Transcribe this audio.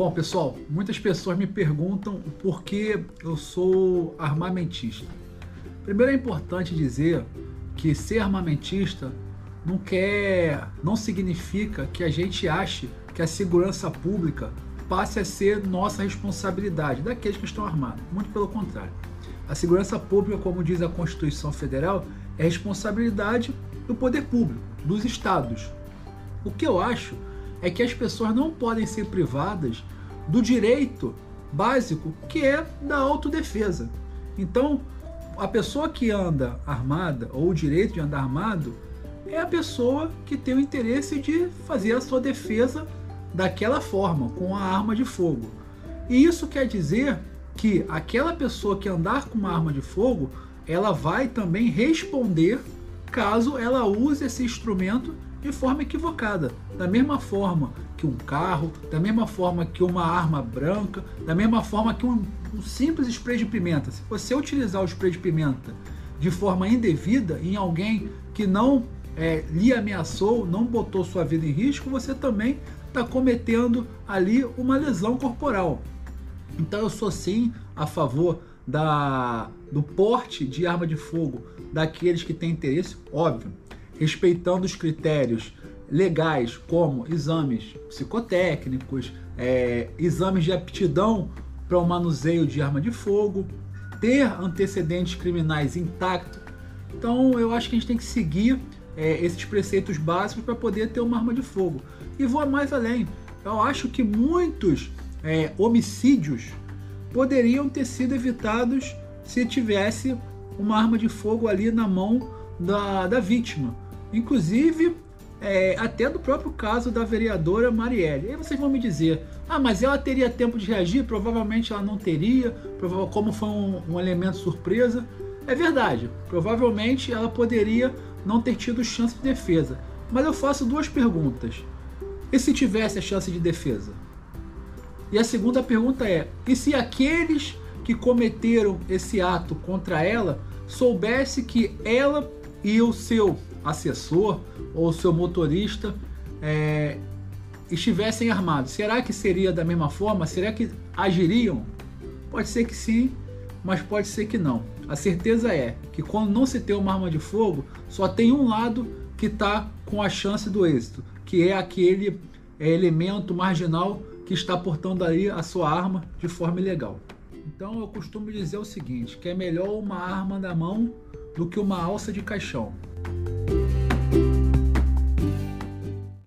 Bom, pessoal, muitas pessoas me perguntam por que eu sou armamentista. Primeiro é importante dizer que ser armamentista não quer, não significa que a gente ache que a segurança pública passe a ser nossa responsabilidade daqueles que estão armados. Muito pelo contrário. A segurança pública, como diz a Constituição Federal, é responsabilidade do poder público, dos estados. O que eu acho é que as pessoas não podem ser privadas do direito básico que é da autodefesa. Então, a pessoa que anda armada ou o direito de andar armado é a pessoa que tem o interesse de fazer a sua defesa daquela forma, com a arma de fogo. E isso quer dizer que aquela pessoa que andar com uma arma de fogo, ela vai também responder caso ela use esse instrumento de forma equivocada. Da mesma forma que um carro, da mesma forma que uma arma branca, da mesma forma que um, um simples spray de pimenta. Se você utilizar o spray de pimenta de forma indevida em alguém que não é, lhe ameaçou, não botou sua vida em risco, você também está cometendo ali uma lesão corporal. Então eu sou sim a favor da, do porte de arma de fogo daqueles que têm interesse, óbvio, respeitando os critérios legais, como exames psicotécnicos, é, exames de aptidão para o manuseio de arma de fogo, ter antecedentes criminais intactos. Então, eu acho que a gente tem que seguir é, esses preceitos básicos para poder ter uma arma de fogo. E vou mais além. Eu acho que muitos é, homicídios poderiam ter sido evitados se tivesse uma arma de fogo ali na mão da, da vítima inclusive é, até do próprio caso da vereadora Marielle. E aí vocês vão me dizer, ah, mas ela teria tempo de reagir? Provavelmente ela não teria, como foi um, um elemento surpresa. É verdade, provavelmente ela poderia não ter tido chance de defesa. Mas eu faço duas perguntas. E se tivesse a chance de defesa? E a segunda pergunta é: e se aqueles que cometeram esse ato contra ela soubesse que ela e o seu assessor ou seu motorista é, estivessem armados, será que seria da mesma forma? Será que agiriam? Pode ser que sim, mas pode ser que não. A certeza é que quando não se tem uma arma de fogo, só tem um lado que está com a chance do êxito, que é aquele é, elemento marginal que está portando ali a sua arma de forma ilegal. Então eu costumo dizer o seguinte, que é melhor uma arma na mão do que uma alça de caixão.